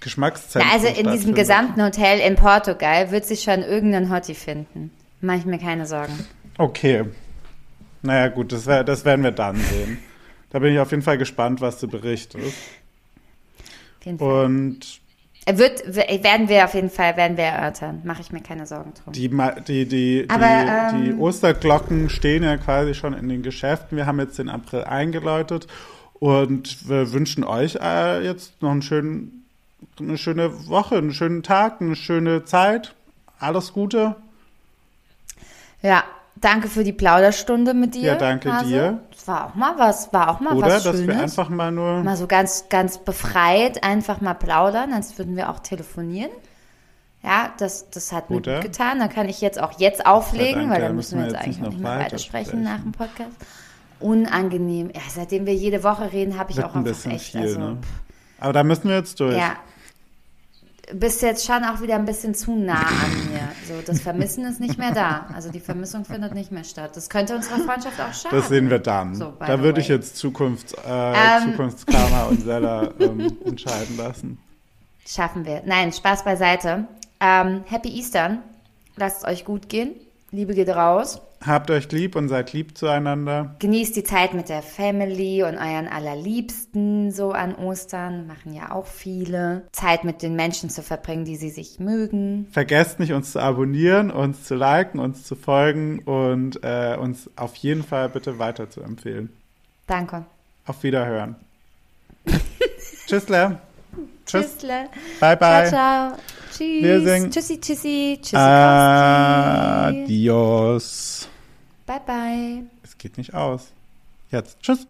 Geschmackszentrum. Ja, also in diesem gesamten Hotel in Portugal wird sich schon irgendein Hottie finden. Mache ich mir keine Sorgen. Okay. Naja, gut, das, wär, das werden wir dann sehen. Da bin ich auf jeden Fall gespannt, was du berichtest. Und wird, werden wir auf jeden Fall, werden wir erörtern. Mache ich mir keine Sorgen drum. Die, die, die, Aber, die, die ähm, Osterglocken stehen ja quasi schon in den Geschäften. Wir haben jetzt den April eingeläutet und wir wünschen euch äh, jetzt noch einen schönen, eine schöne Woche, einen schönen Tag, eine schöne Zeit. Alles Gute. Ja, danke für die Plauderstunde mit dir. Ja, danke Hase. dir. Das war auch mal was, war auch mal Oder, was dass Schönes. wir einfach mal nur. mal so ganz, ganz befreit einfach mal plaudern, als würden wir auch telefonieren. Ja, das, das hat mir Oder? gut getan. Dann kann ich jetzt auch jetzt auflegen, Dank, weil dann müssen wir jetzt eigentlich noch nicht mehr weiter weitersprechen sprechen. nach dem Podcast. Unangenehm. Ja, seitdem wir jede Woche reden, habe ich Wird auch ein einfach bisschen echt. viel, also, ne? Aber da müssen wir jetzt durch. Ja. Bist jetzt schon auch wieder ein bisschen zu nah an mir. So, das Vermissen ist nicht mehr da. Also die Vermissung findet nicht mehr statt. Das könnte unserer Freundschaft auch schaden. Das sehen wir dann. So, da würde ich jetzt Zukunfts, äh, Ähm. Zukunftskarma und Sella ähm, entscheiden lassen. Schaffen wir. Nein, Spaß beiseite. Ähm, Happy Eastern. Lasst es euch gut gehen. Liebe geht raus. Habt euch lieb und seid lieb zueinander. Genießt die Zeit mit der Family und euren Allerliebsten so an Ostern. Machen ja auch viele. Zeit mit den Menschen zu verbringen, die sie sich mögen. Vergesst nicht, uns zu abonnieren, uns zu liken, uns zu folgen und äh, uns auf jeden Fall bitte weiter zu empfehlen. Danke. Auf Wiederhören. Tschüssle. Tschüss. Tschüssle. Bye, bye. Ciao, ciao. Tschüss. Wir singen- Tschüssi, tschüssi. Tschüssi. Adios. Bye, bye. Es geht nicht aus. Jetzt. Tschüss.